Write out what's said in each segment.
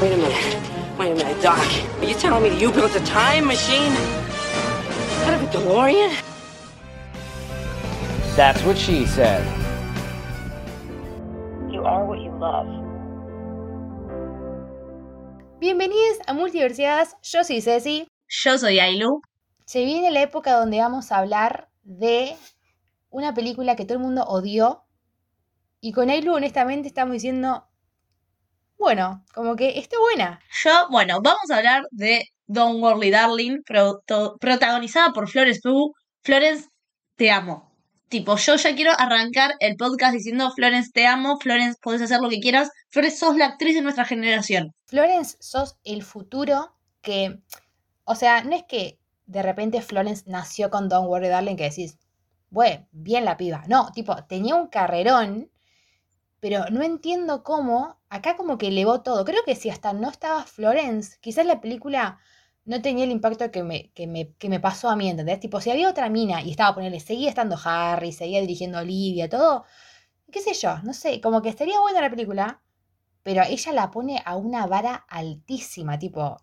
Wait a minute. Wait a minute, Doc. Are you telling me that you built a time machine? Out of a DeLorean? That's what she said. You are what you love. Bienvenidos a Multiversiadas, yo soy Ceci. Yo soy Ailu. Se viene la época donde vamos a hablar de una película que todo el mundo odió. Y con Ailu, honestamente, estamos diciendo, bueno, como que está buena. Yo, bueno, vamos a hablar de Don't Worry Darling, protagonizada por Florence Pugh. Florence, te amo. Tipo, yo ya quiero arrancar el podcast diciendo Florence, te amo, Florence, podés hacer lo que quieras. Florence, sos la actriz de nuestra generación. Florence, sos el futuro que, o sea, no es que de repente Florence nació con Don't Worry Darling que decís, bueno, bien la piba. No, tipo, tenía un carrerón, pero no entiendo cómo, acá como que elevó todo. Creo que si hasta no estaba Florence, quizás la película no tenía el impacto que me, que me, que me pasó a mí, ¿entendés? Tipo, si había otra mina y estaba, ponerle, seguía estando Harry, seguía dirigiendo Olivia, todo, qué sé yo, no sé, como que estaría buena la película, pero ella la pone a una vara altísima, tipo,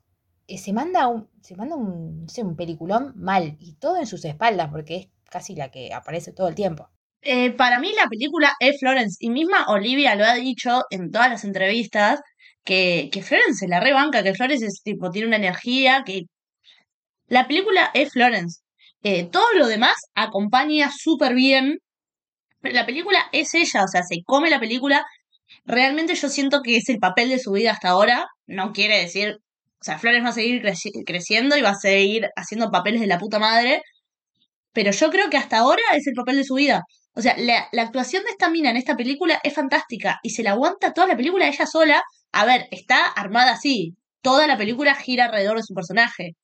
eh, se manda un, se manda un, no sé, un peliculón mal, y todo en sus espaldas, porque es casi la que aparece todo el tiempo. Eh, para mí la película es Florence, y misma Olivia lo ha dicho en todas las entrevistas, que, que Florence la rebanca, que Florence es, tipo, tiene una energía, que la película es Florence. Eh, todo lo demás acompaña súper bien, pero la película es ella, o sea, se come la película. Realmente yo siento que es el papel de su vida hasta ahora. No quiere decir, o sea, Florence va a seguir creci- creciendo y va a seguir haciendo papeles de la puta madre, pero yo creo que hasta ahora es el papel de su vida. O sea, la, actuación de esta mina en esta película es fantástica y se la aguanta toda la película ella sola. A ver, está armada así. Toda la película gira alrededor de su personaje.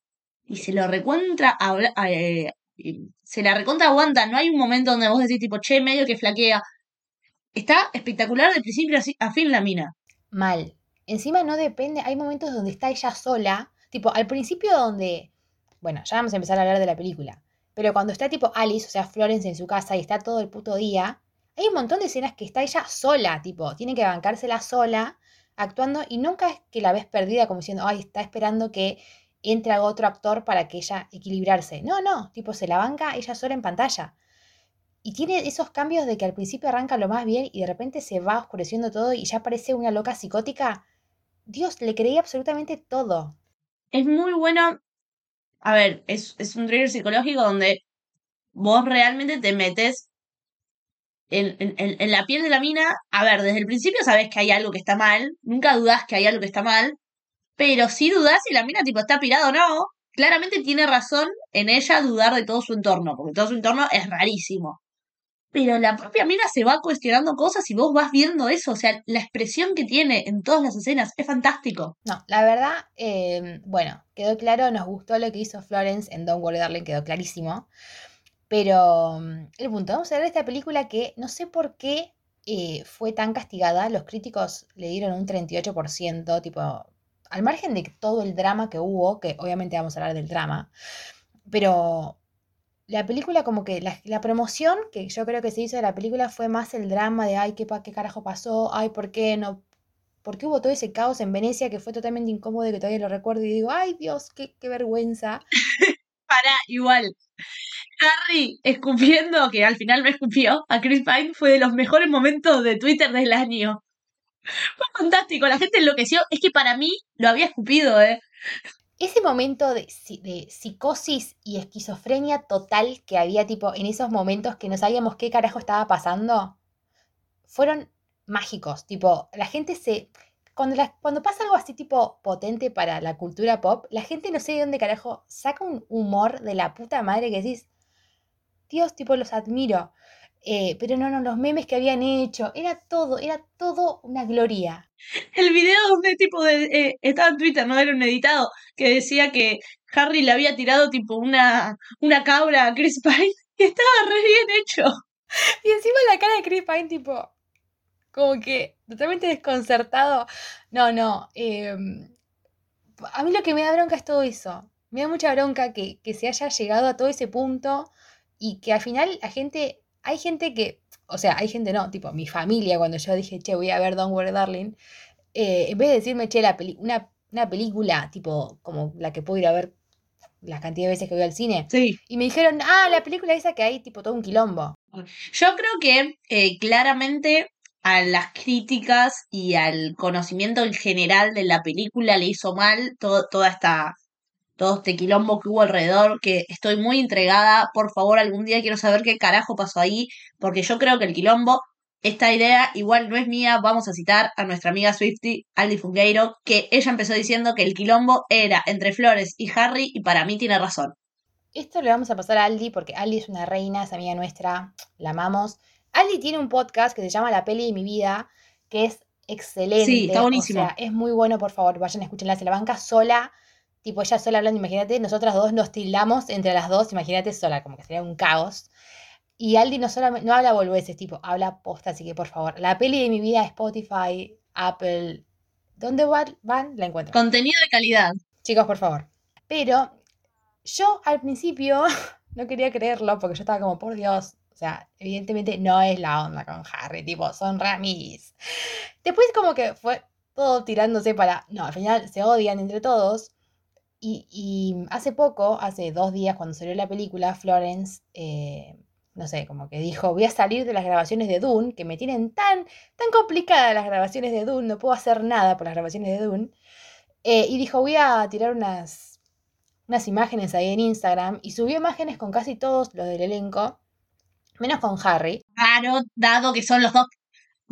Y se lo recontra. habla- eh, y se la recontra aguanta. No hay un momento donde vos decís, tipo, che, medio que flaquea. Está espectacular de principio a a fin la mina. Mal. Encima no depende, hay momentos donde está ella sola, tipo, al principio donde, bueno, ya vamos a empezar a hablar de la película, pero cuando está tipo Alice, o sea, Florence en su casa y está todo el puto día, hay un montón de escenas que está ella sola, tipo, tiene que bancársela sola, actuando, y nunca es que la ves perdida como diciendo, ay, está esperando que entre otro actor para que ella equilibrarse. No, no, tipo, se la banca ella sola en pantalla. Y tiene esos cambios de que al principio arranca lo más bien y de repente se va oscureciendo todo y ya parece una loca psicótica. Dios, le creí absolutamente todo. Es muy bueno. A ver, es, es un thriller psicológico donde vos realmente te metes en, en, en- la piel de la mina. A ver, desde el principio sabes que hay algo que está mal. Nunca dudás que hay algo que está mal. Pero sí dudás si la mina tipo está pirada o no. Claramente tiene razón en ella dudar de todo su entorno, porque todo su entorno es rarísimo. Pero la propia mina se va cuestionando cosas y vos vas viendo eso. O sea, la expresión que tiene en todas las escenas es fantástico. No, la verdad, eh, bueno, quedó claro, nos gustó lo que hizo Florence en Don't Worry Darling, quedó clarísimo. Pero mm, el punto, vamos a ver esta película que no sé por qué eh, fue tan castigada. Los críticos le dieron un 38%, tipo, al margen de todo el drama que hubo, que obviamente vamos a hablar del drama, pero la película como que la, promoción que yo creo que se hizo de la película fue más el drama de, ay, qué, qué carajo pasó, ay, ¿por qué no? ¿Por qué hubo todo ese caos en Venecia que fue totalmente incómodo y que todavía lo recuerdo y digo, ay Dios, qué, qué vergüenza? Para, igual. Harry escupiendo, que al final me escupió, a Chris Pine fue de los mejores momentos de Twitter del año. Fue fantástico, la gente enloqueció. Es que para mí lo había escupido, ¿eh? Ese momento de, si- de psicosis y esquizofrenia total que había tipo en esos momentos que no sabíamos qué carajo estaba pasando, fueron mágicos. Tipo, la gente se... Cuando, cuando pasa algo así tipo potente para la cultura pop, la gente no sé de dónde carajo saca un humor de la puta madre que decís, Dios, tipo, los admiro. Eh, pero no, no, los memes que habían hecho, era todo, era todo una gloria. El video donde tipo de, eh, estaba en Twitter, no era un editado, que decía que Harry le había tirado tipo una, una cabra a Chris Pine y estaba re bien hecho. Y encima la cara de Chris Pine, tipo, como que totalmente desconcertado. No, no. eh, a mí lo que me da bronca es todo eso. Me da mucha bronca que, que se haya llegado a todo ese punto y que al final la gente, hay gente que, o sea, hay gente no, tipo mi familia, cuando yo dije, che, voy a ver Don't Worry Darling, eh, en vez de decirme, che, la peli- una, una película tipo como la que puedo ir a ver la cantidad de veces que voy al cine, Sí. y me dijeron, ah, la película esa que hay tipo todo un quilombo. Yo creo que eh, claramente a las críticas y al conocimiento en general de la película le hizo mal todo, toda esta, todo este quilombo que hubo alrededor, que estoy muy entregada. Por favor, algún día quiero saber qué carajo pasó ahí, porque yo creo que el quilombo, esta idea igual no es mía. Vamos a citar a nuestra amiga Swifty, Aldi Fungueiro, que ella empezó diciendo que el quilombo era entre Flores y Harry, y para mí tiene razón. Esto le vamos a pasar a Aldi porque Aldi es una reina, es amiga nuestra, la amamos. Aldi tiene un podcast que se llama La peli de mi vida, que es excelente. Sí, está buenísimo. O sea, es muy bueno, por favor, vayan a escucharla. Se la banca sola, tipo ella sola hablando, imagínate, nosotras dos nos tildamos entre las dos, imagínate sola, como que sería un caos. Y Aldi no solamente, no habla boludeces, tipo, habla posta, así que por favor, la peli de mi vida, Spotify, Apple, ¿dónde van? La encuentran. Contenido de calidad. Chicos, por favor. Pero yo al principio no quería creerlo porque yo estaba como, por Dios, o sea, evidentemente no es la onda con Harry, tipo, son ramis. Después como que fue todo tirándose para, no, al final se odian entre todos. Y, y hace poco, hace dos días cuando salió la película, Florence, eh, no sé, como que dijo, voy a salir de las grabaciones de Dune, que me tienen tan, tan complicadas las grabaciones de Dune, no puedo hacer nada por las grabaciones de Dune. Eh, y dijo, voy a tirar unas, unas imágenes ahí en Instagram. Y subió imágenes con casi todos los del elenco, menos con Harry. Claro, dado que son los dos.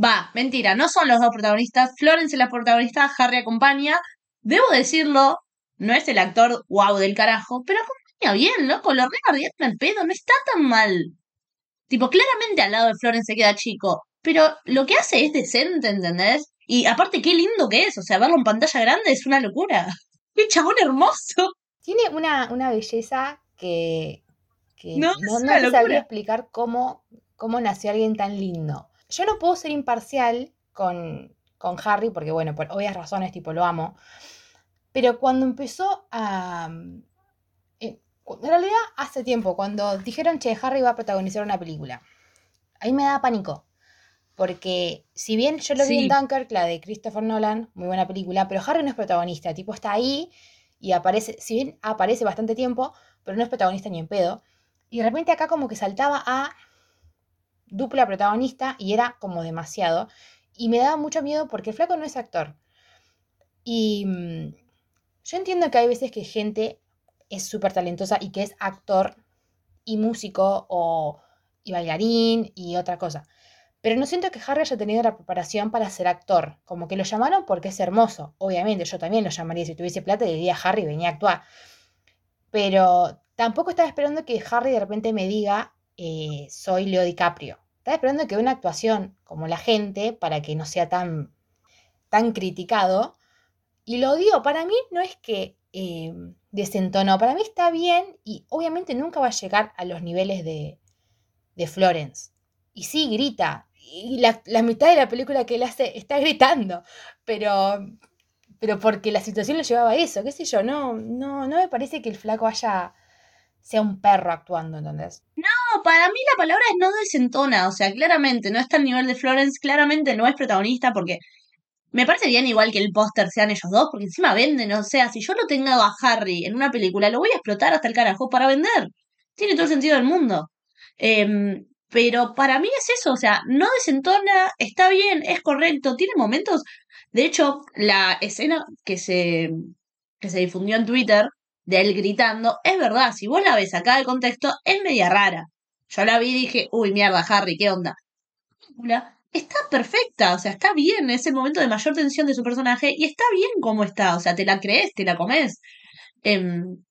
Va, mentira, no son los dos protagonistas. Florence es la protagonista, Harry acompaña. Debo decirlo, no es el actor wow del carajo, pero acompaña bien, loco. Lo regardiaron al pedo, no está tan mal. Tipo, claramente al lado de Florence se queda chico, pero lo que hace es decente, ¿entendés? Y aparte, qué lindo que es, o sea, verlo en pantalla grande es una locura. ¡Qué chabón hermoso! Tiene una, una belleza que, que No, sabría explicar cómo, cómo nació alguien tan lindo. Yo no puedo ser imparcial con, con Harry, porque bueno, por obvias razones, tipo, lo amo. Pero cuando empezó a... eh, cu- En realidad, hace tiempo, cuando dijeron, che, Harry va a protagonizar una película, ahí me daba pánico. Porque si bien yo lo vi en. Dunkirk, la de Christopher Nolan, muy buena película, pero Harry no es protagonista, tipo está ahí y aparece, si bien aparece bastante tiempo, pero no es protagonista ni en pedo. Y de repente acá como que saltaba a dupla protagonista y era como demasiado. Y me daba mucho miedo porque el flaco no es actor. Y mm, yo entiendo que hay veces que gente es súper talentosa y que es actor y músico o y bailarín y otra cosa. Pero no siento que Harry haya tenido la preparación para ser actor. Como que lo llamaron porque es hermoso. Obviamente, yo también lo llamaría si tuviese plata le diría Harry, venía a actuar. Pero tampoco estaba esperando que Harry de repente me diga, eh, soy Leo DiCaprio. Estaba esperando que una actuación como la gente, para que no sea tan, tan criticado, y lo dio. Para mí no es que eh, desentonó, para mí está bien y obviamente nunca va a llegar a los niveles de, de Florence. Y sí, grita. Y la, la mitad de la película que él hace está gritando. Pero, pero porque la situación lo llevaba a eso, qué sé yo. No, no, no me parece que el flaco haya sea un perro actuando, ¿entendés? No, para mí la palabra es no desentona, o sea, claramente no está al nivel de Florence, claramente no es protagonista porque me parece bien igual que el póster sean ellos dos, porque encima venden, o sea, si yo lo tengo a Harry en una película, lo voy a explotar hasta el carajo para vender. Tiene todo el sentido del mundo. Em, pero para mí es eso, o sea, no desentona, está bien, es correcto, tiene momentos. De hecho, la escena que se, que se difundió en Twitter de él gritando, es verdad, si vos la ves acá del contexto, es media rara. Yo la vi y dije, uy, mierda, Harry, ¿qué onda? La- Está perfecta, o sea, está bien, es el momento de mayor tensión de su personaje y está bien como está, o sea, te la crees, te la comes. Em,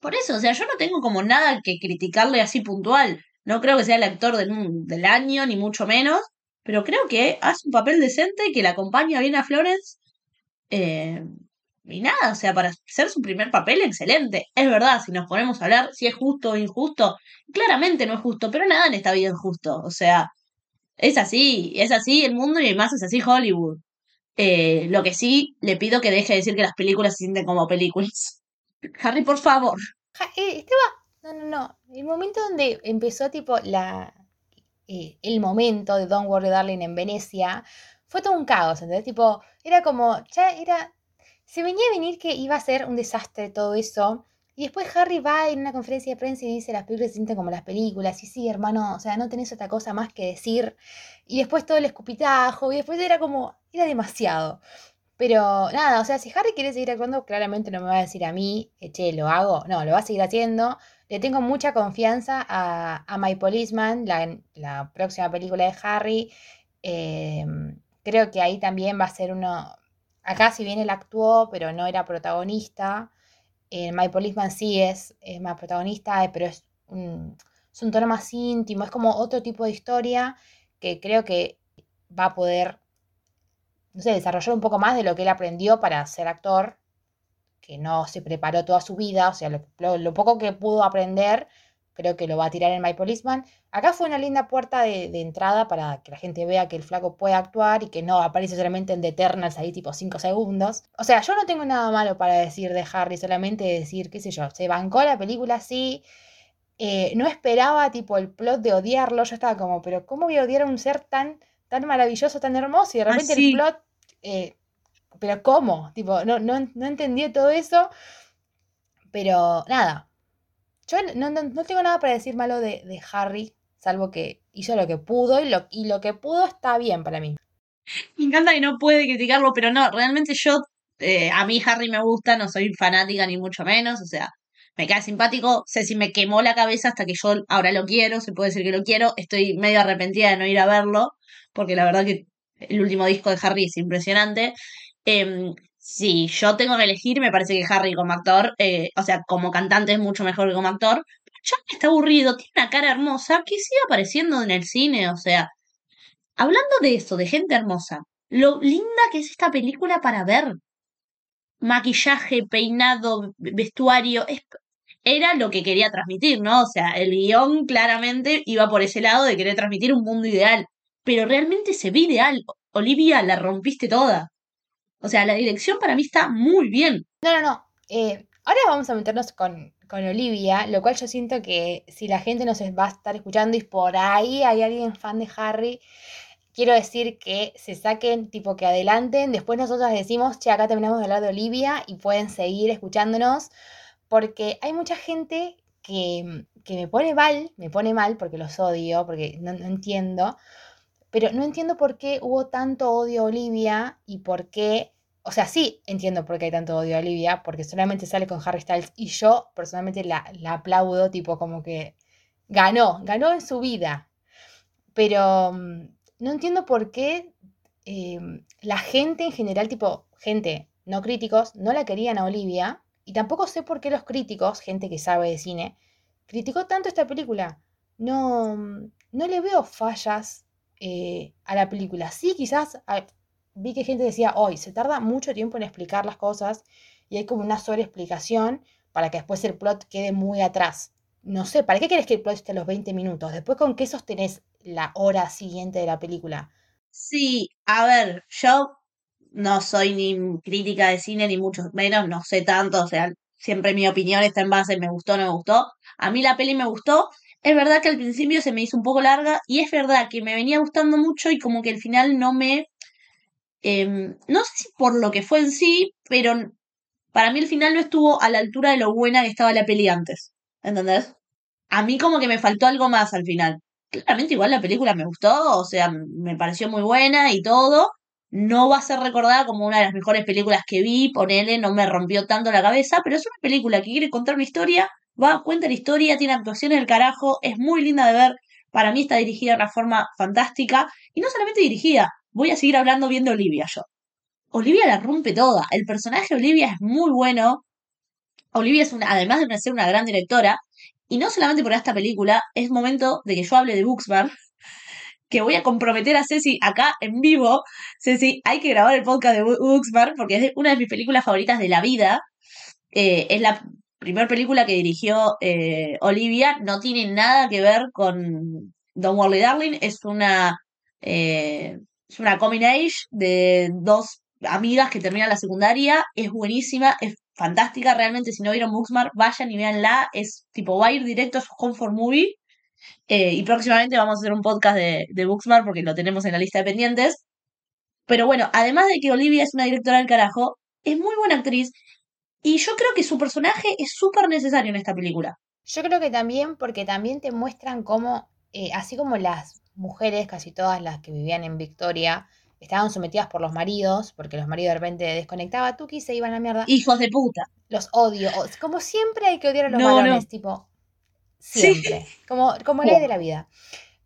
por eso, o sea, yo no tengo como nada que criticarle así puntual. No creo que sea el actor del, del año, ni mucho menos, pero creo que hace un papel decente que le acompaña bien a Florence. Eh, y nada, o sea, para ser su primer papel, excelente. Es verdad, si nos ponemos a hablar si es justo o injusto, claramente no es justo, pero nada en esta vida es justo. O sea, es así, es así el mundo y además es así Hollywood. Eh, lo que sí, le pido que deje de decir que las películas se sienten como películas. Harry, por favor. Eh. No, no, no. El momento donde empezó, tipo, la. eh, el momento de Don't Worry Darling en Venecia. Fue todo un caos, ¿entendés? Tipo, era como. Ya era. Se venía a venir que iba a ser un desastre todo eso. Y después Harry va en una conferencia de prensa y dice las películas se sienten como las películas. Y sí, hermano, o sea, no tenés otra cosa más que decir. Y después todo el escupitajo. Y después era como. Era demasiado. Pero nada, o sea, si Harry quiere seguir actuando, claramente no me va a decir a mí, che, lo hago. No, lo va a seguir haciendo. Le tengo mucha confianza a, a My Policeman, la, la próxima película de Harry. Eh, creo que ahí también va a ser uno. Acá, si bien él actuó, pero no era protagonista. En My Policeman sí es, es más protagonista, eh, pero es un, es un tono más íntimo, es como otro tipo de historia que creo que va a poder, no sé, desarrollar un poco más de lo que él aprendió para ser actor, que no se preparó toda su vida, o sea, lo poco que pudo aprender, creo que lo va a tirar en My Policeman. Acá fue una linda puerta de, de entrada para que la gente vea que el flaco puede actuar y que no aparece solamente en The Eternals ahí tipo 5 segundos. O sea, yo no tengo nada malo para decir de Harry, solamente decir, qué sé yo, se bancó la película sí. eh, no esperaba tipo el plot de odiarlo, yo estaba como, pero ¿cómo voy a odiar a un ser tan, tan maravilloso, tan hermoso? Y de Ah, repente sí. el plot, eh, pero ¿cómo? Tipo, no, no, no entendí todo eso, pero nada. Yo no, no- no tengo nada para decir malo de, de Harry, salvo que hizo lo que pudo y lo, y lo que pudo está bien para mí. Me encanta que no puede criticarlo, pero no, realmente yo, eh, a mí Harry me gusta, no soy fanática ni mucho menos, o sea, me cae simpático, sé si me quemó la cabeza hasta que yo ahora lo quiero, se puede decir que lo quiero, estoy medio arrepentida de no ir a verlo, porque la verdad que el último disco de Harry es impresionante. Em, si yo tengo que elegir, me parece que Harry como actor, eh, o sea, como cantante es mucho mejor que como actor, ya está aburrido, tiene una cara hermosa que sigue apareciendo en el cine, o sea, Hablando de eso, de gente hermosa, lo linda que es esta película para ver. Maquillaje, peinado, ve- vestuario, es- era lo que quería transmitir, ¿no? O sea, el guion claramente iba por ese lado de querer transmitir un mundo ideal, pero realmente se ve ideal. Olivia, la rompiste toda. O sea, la dirección para mí está muy bien. No, no, no. eh, ahora vamos a meternos con, con Olivia, lo cual yo siento que si la gente nos va a estar escuchando y por ahí hay alguien fan de Harry, quiero decir que se saquen, tipo que adelanten. Después nosotros decimos, che, acá terminamos de hablar de Olivia y pueden seguir escuchándonos, porque hay mucha gente que, que me pone mal, me pone mal porque los odio, porque no, no entiendo. Pero no entiendo por qué hubo tanto odio a Olivia y por qué o sea, sí entiendo por qué hay tanto odio a Olivia, porque solamente sale con Harry Styles y yo personalmente la, la aplaudo, tipo como que ganó, ganó en su vida. Pero mm, no entiendo por qué eh, la gente en general, tipo gente, no críticos, no la querían a Olivia. Y tampoco sé por qué los críticos, gente que sabe de cine, criticó tanto esta película. No, mm, no le veo fallas eh, a la película. Sí, quizás a- vi que gente decía, hoy se tarda mucho tiempo en explicar las cosas y hay como una sobreexplicación para que después el plot quede muy atrás. No sé, ¿para qué querés que el plot esté a los 20 minutos? Después, ¿con qué sostenés la hora siguiente de la película? Sí, a ver, yo no soy ni crítica de cine ni mucho menos, no sé tanto, o sea, siempre mi opinión está en base me gustó no me gustó. A mí la peli me gustó. Es verdad que al principio se me hizo un poco larga y es verdad que me venía gustando mucho y como que al final no me... em, no sé si por lo que fue en sí, pero para mí el final no estuvo a la altura de lo buena que estaba la peli antes. ¿Entendés? A mí como que me faltó algo más al final. Claramente igual la película me gustó, o sea, me pareció muy buena y todo. No va a ser recordada como una de las mejores películas que vi, ponele, no me rompió tanto la cabeza, pero es una película que quiere contar una historia, va, cuenta la historia, tiene actuaciones del carajo, es muy linda de ver, para mí está dirigida de una forma fantástica, y no solamente dirigida, voy a seguir hablando bien de Olivia yo. Olivia la rompe toda, el personaje de Olivia es muy bueno, Olivia es una, además de ser una gran directora, Y no solamente por esta película, es momento de que yo hable de Booksmart, que voy a comprometer a Ceci acá en vivo. Ceci, hay que grabar el podcast de Booksmart porque es una de mis películas favoritas de la vida. Eh, es la primera película que dirigió eh, Olivia. No tiene nada que ver con Don't Worry Darling. Es una, eh, es una coming age de dos amigas que terminan la secundaria. Es buenísima, es fantástica. Realmente, si no vieron Booksmart, vayan y véanla. Es tipo, va a ir directo a su comfort movie. Eh, y próximamente vamos a hacer un podcast de, de Booksmart porque lo tenemos en la lista de pendientes. Pero bueno, además de que Olivia es una directora del carajo, es muy buena actriz. Y yo creo que su personaje es súper necesario en esta película. Yo creo que también, porque también te muestran cómo, eh, así como las mujeres, casi todas las que vivían en Victoria, estaban sometidas por los maridos, porque los maridos de repente desconectaban a Tuki y se iban a la mierda. Hijos de puta. Los odio. Como siempre hay que odiar a los No, varones, no. tipo, Sí. siempre. Como, como ley de la vida.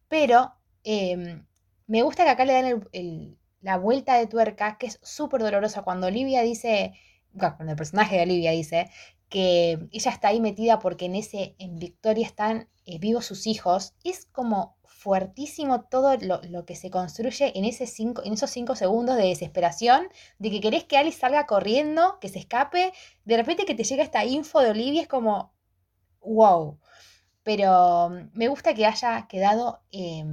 Pero eh, me gusta que acá le dan el- el- la vuelta de tuerca, que es súper dolorosa. Cuando Olivia dice, cuando el personaje de Olivia dice que ella está ahí metida porque en ese, en Victoria están eh, vivos sus hijos, es como fuertísimo todo lo, lo que se construye en, ese cinco, en esos cinco segundos de desesperación, de que querés que Alice salga corriendo, que se escape, de repente que te llega esta info de Olivia, es como, wow. Pero mm, me gusta que haya quedado eh,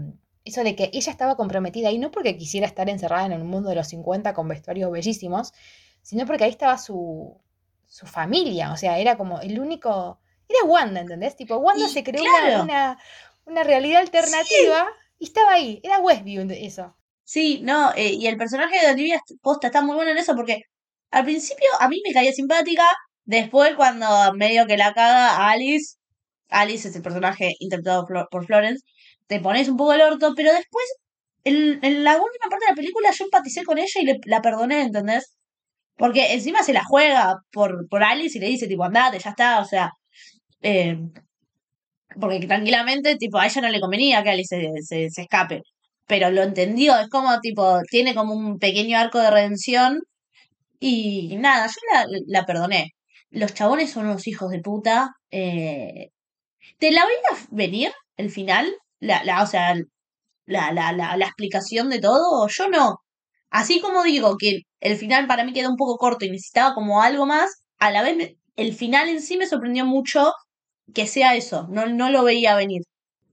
eso de que ella estaba comprometida y no porque quisiera estar encerrada en el mundo de los 50 con vestuarios bellísimos, sino porque ahí estaba su, su familia, o sea, era como el único... Era Wanda, ¿entendés? Tipo, Wanda Y, se creó una- claro. una, una realidad alternativa y estaba ahí, era Westview eso. Sí, no, eh, y el personaje de Olivia posta está muy bueno en eso porque al principio a mí me caía simpática, después cuando medio que la caga a Alice, Alice es el personaje interpretado por Florence, te pones un poco el orto, pero después en, en la última parte de la película yo empaticé con ella y le, la perdoné, ¿entendés? Porque encima se la juega por, por Alice y le dice tipo andate, ya está, o sea, eh, porque tranquilamente tipo a ella no le convenía que Alice se, se, escape pero lo entendió, es como tipo, tiene como un pequeño arco de redención y nada, yo la, la perdoné. Los chabones son unos hijos de puta. eh, ¿Te la veías venir el final? La, la, o sea, la, la, la, la explicación de todo, yo no. Así como digo que el final para mí quedó un poco corto y necesitaba como algo más, a la vez el final en sí me sorprendió mucho que sea eso, no, no lo veía venir.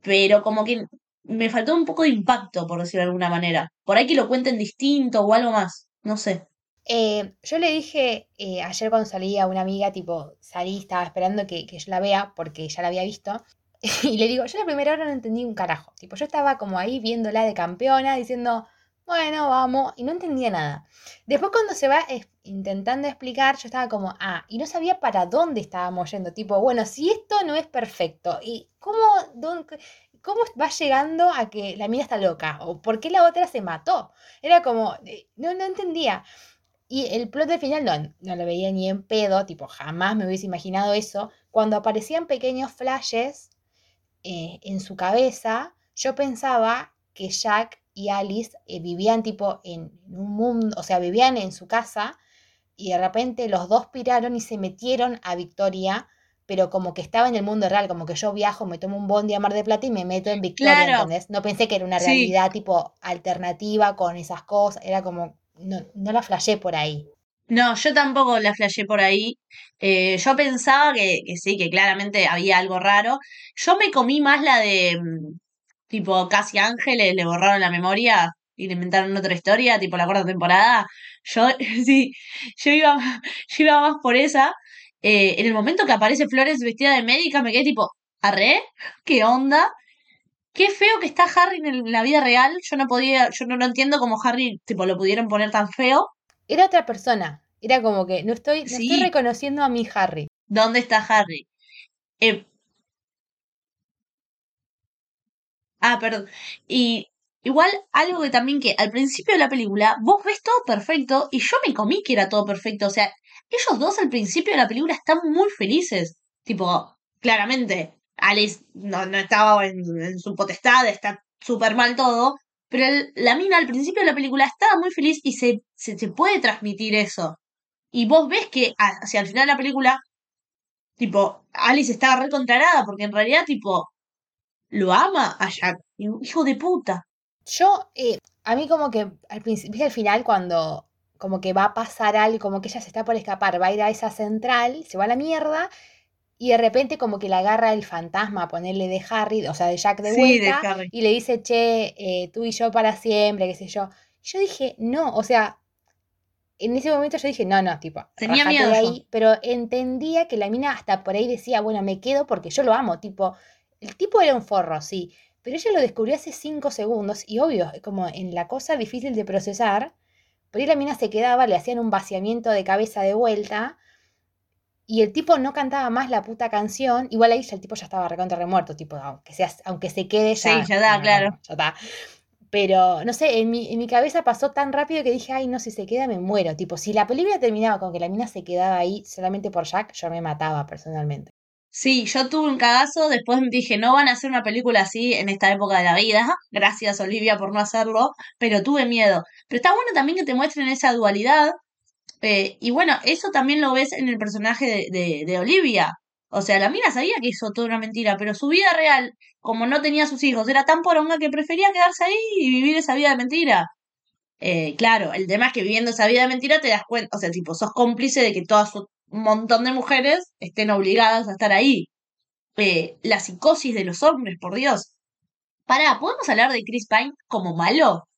Pero como que me faltó un poco de impacto, por decirlo de alguna manera. Por ahí que lo cuenten distinto o algo más, no sé. Eh, yo le dije eh, ayer cuando salí a una amiga, tipo, salí, estaba esperando que, que yo la vea porque ya la había visto. Y le digo, yo la primera hora no entendí un carajo. Tipo, yo estaba como ahí viéndola de campeona, diciendo, bueno, vamos, y no entendía nada. Después cuando se va intentando explicar, yo estaba como, ah, y no sabía para dónde estábamos yendo. Tipo, bueno, si esto no es perfecto, ¿y cómo, dónde- cómo va llegando a que la mina está loca? ¿O por qué la otra se mató? Era como, eh, no, no entendía. Y el plot del final no, no lo veía ni en pedo, tipo, jamás me hubiese imaginado eso. Cuando aparecían pequeños flashes eh, en su cabeza, yo pensaba que Jack y Alice eh, vivían tipo en, un mundo, o sea, vivían en su casa y de repente los dos piraron y se metieron a Victoria, pero como que estaba en el mundo real, como que yo viajo, me tomo un bondi a Mar de Plata y me meto en Victoria, Claro. ¿entendés? No pensé que era una Sí. realidad tipo alternativa con esas cosas, era como, no, no la flashé por ahí. No, yo tampoco la flashé por ahí. Eh, yo pensaba que, que sí, que claramente había algo raro. Yo me comí más la de, mm, tipo, casi ángeles, le borraron la memoria y le inventaron otra historia, tipo la cuarta temporada. Yo, sí, yo iba, yo iba más por esa. Eh, en el momento que aparece Flores vestida de médica, me quedé tipo, ¿arre? ¿Qué onda? Qué feo que está Harry en el- la vida real. Yo no podía, yo no, no entiendo cómo Harry, tipo, lo pudieron poner tan feo. Era otra persona, era como que no estoy, no estoy reconociendo a mi Harry. ¿Dónde está Harry? Eh, ah, perdón. Y igual algo que también que al principio de la película vos ves todo perfecto y yo me comí que era todo perfecto. O sea, ellos dos al principio de la película están muy felices. Tipo, claramente, Alice no, no estaba en, su potestad, está súper mal todo. Pero la mina al principio de la película estaba muy feliz y se, se, se puede transmitir eso. Y vos ves que hacia el final de la película Tipo, Alice estaba recontrarada porque en realidad, tipo, lo ama a Jack. Hijo de puta. Yo, eh, a mí como que al principio, al final, cuando como que va a pasar algo, como que ella se está por escapar, va a ir a esa central, se va a la mierda, y de repente como que la agarra el fantasma a ponerle de Harry, o sea, de Jack de Sí, de vuelta, y le dice, che, eh, tú y yo para siempre, qué sé yo. Yo dije, no, o sea, en ese momento yo dije, no, no, tipo, Tenía miedo de yo. ahí, pero entendía que la mina hasta por ahí decía, bueno, me quedo porque yo lo amo, tipo, el tipo era un forro, sí, pero ella lo descubrió hace cinco segundos y obvio, como en la cosa difícil de procesar, por ahí la mina se quedaba, le hacían un vaciamiento de cabeza de vuelta y el tipo no cantaba más la puta canción, igual ahí ya el tipo ya estaba recontra remuerto, tipo, aunque, sea, aunque se quede Sí, ya. ya está, no, claro. ya está. Pero, no sé, en mi, en mi cabeza pasó tan rápido que dije, ay, no, si se queda me muero. Tipo, si la película terminaba con que la mina se quedaba ahí solamente por Jack, yo me mataba personalmente. Sí, yo tuve un cagazo, después dije, no van a hacer una película así en esta época de la vida. Gracias, Olivia, por no hacerlo, pero tuve miedo. Pero está bueno también que te muestren esa dualidad. eh, y bueno, eso también lo ves en el personaje de, de, de Olivia. O sea, la mina sabía que hizo toda una mentira, pero su vida real, como no tenía sus hijos, era tan poronga que prefería quedarse ahí y vivir esa vida de mentira. Eh, claro, el tema es que viviendo esa vida de mentira te das cuenta, o sea, tipo, sos cómplice de que todas un montón de mujeres estén obligadas a estar ahí. Eh, la psicosis de los hombres, por Dios. Pará, ¿podemos hablar de Chris Pine como malo?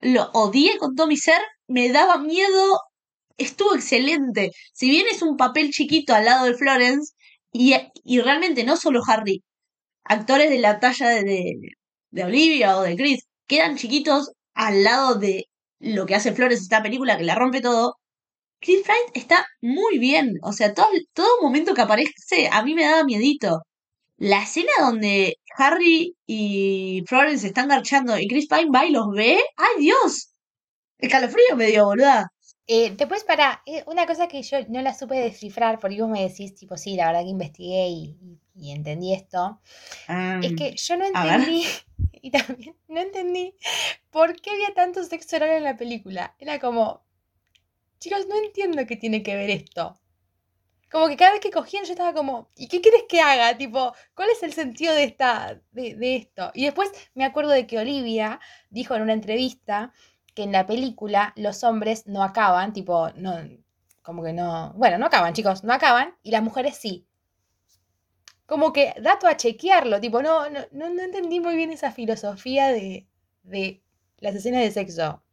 Lo odié con todo mi ser, me daba miedo, estuvo excelente. Si bien es un papel chiquito al lado de Florence, y, y realmente no solo Harry, actores de la talla de, de, Olivia o de Chris, quedan chiquitos al lado de lo que hace Flores esta película que la rompe todo. Chris Pine está muy bien. O sea, todo, todo momento que aparece a mí me daba miedito. La escena donde Harry y Florence están garchando y Chris Pine va y los ve. ¡Ay, Dios! Escalofrío me dio, boluda. Eh, después, para, eh, una cosa que yo no la supe descifrar, porque vos me decís, tipo, sí, la verdad que investigué y, entendí esto, es que yo no entendí, y también no entendí por qué había tanto sexo oral en la película. Era como, chicos, no entiendo qué tiene que ver esto. Como que cada vez que cogían yo estaba como, ¿y qué quieres que haga? Tipo, ¿cuál es el sentido de, esta, de, esto? Y después me acuerdo de que Olivia dijo en una entrevista que en la película los hombres no acaban, tipo, no, como que no, bueno, no acaban, chicos, no acaban, y las mujeres sí. Como que dato a chequearlo, tipo, no, no, no, no entendí muy bien esa filosofía de, de las escenas de sexo.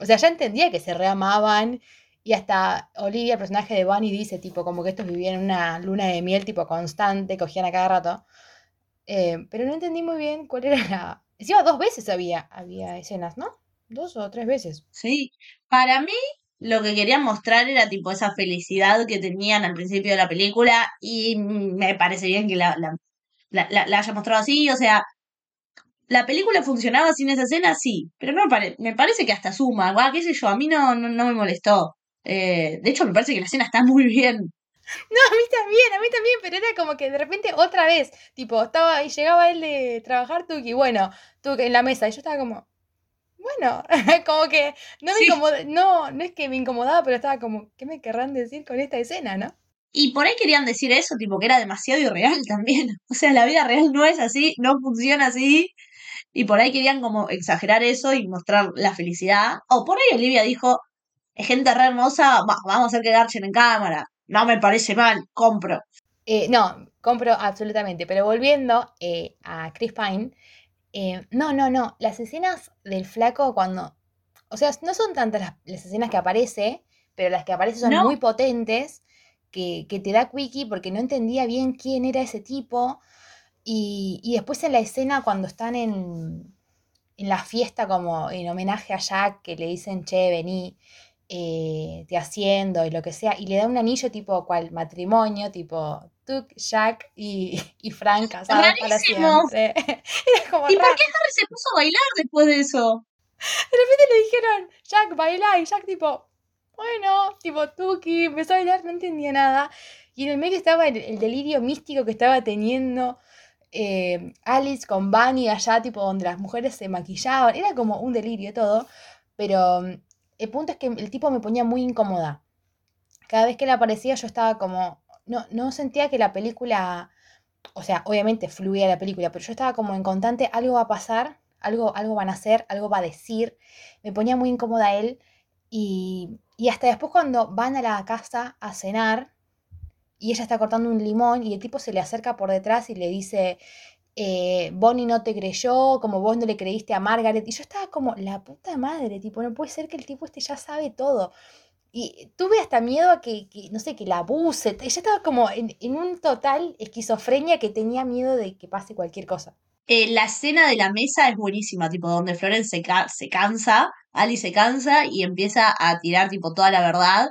O sea, ya entendía que se reamaban y hasta Olivia, el personaje de Bunny, dice, tipo, como que estos vivían en una luna de miel, tipo, constante, cogían a cada rato. Eh, pero no entendí muy bien cuál era la... Encima dos veces había, había escenas, ¿no? Dos o tres veces. Sí. Para mí, lo que querían mostrar era tipo esa felicidad que tenían al principio de la película y me parece bien que la, la, la, la- la haya mostrado así. O sea, la película funcionaba sin esa escena, sí, pero no me, pare- me parece que hasta suma. Guau, qué sé yo, a mí no, no, no me molestó. Eh, de hecho, me parece que la escena está muy bien. No, a mí también, a mí también, pero era como que de repente otra vez, tipo, estaba y llegaba él de trabajar, Tuki, bueno, Tuki en la mesa, y yo estaba como, bueno, como que no me Sí. no, no es que me incomodaba, pero estaba como, ¿qué me querrán decir con esta escena, no? Y por ahí querían decir eso, tipo que era demasiado irreal también. O sea, la vida real no es así, no funciona así. Y por ahí querían como exagerar eso y mostrar la felicidad. O por ahí Olivia dijo, es gente re hermosa, va- vamos a hacer que garchen en cámara. No me parece mal, compro. Eh, no, compro absolutamente, pero volviendo eh, a Chris Pine, eh, no, no, no, las escenas del flaco cuando, o sea, no son tantas las, las escenas que aparece, pero las que aparecen son No. muy potentes, que, que te da Quickie porque no entendía bien quién era ese tipo, y, y después en la escena cuando están en, en la fiesta como en homenaje a Jack, que le dicen, che, vení, eh, te haciendo y lo que sea, y le da un anillo tipo cual matrimonio, tipo Tuk, Jack y, y Frank casados para siempre. Era como ¿Y por qué Harry se puso a bailar después de eso? De repente le dijeron, Jack, baila, y Jack tipo, bueno, tipo Tuki, empezó a bailar, no entendía nada. Y en el medio estaba el, el delirio místico que estaba teniendo eh, Alice con Bunny allá, tipo, donde las mujeres se maquillaban. Era como un delirio todo. Pero mm, el punto es que el tipo me ponía muy incómoda. Cada vez que él aparecía yo estaba como, no, no sentía que la película, o sea, obviamente fluía la película, pero yo estaba como en constante, algo va a pasar, algo, algo van a hacer, algo va a decir, me ponía muy incómoda él y, y hasta después cuando van a la casa a cenar y ella está cortando un limón y el tipo se le acerca por detrás y le dice, eh, Bonnie no te creyó, como vos no le creíste a Margaret. Y yo estaba como, la puta madre, tipo, no puede ser que el tipo este ya sabe todo. Y tuve hasta miedo a que, que, no sé, que la abuse. Ella estaba como en, en un total esquizofrenia que tenía miedo de que pase cualquier cosa. Eh, la escena de la mesa es buenísima, tipo, donde Florence se, ca- se cansa, Alice se cansa y empieza a tirar, tipo, toda la verdad.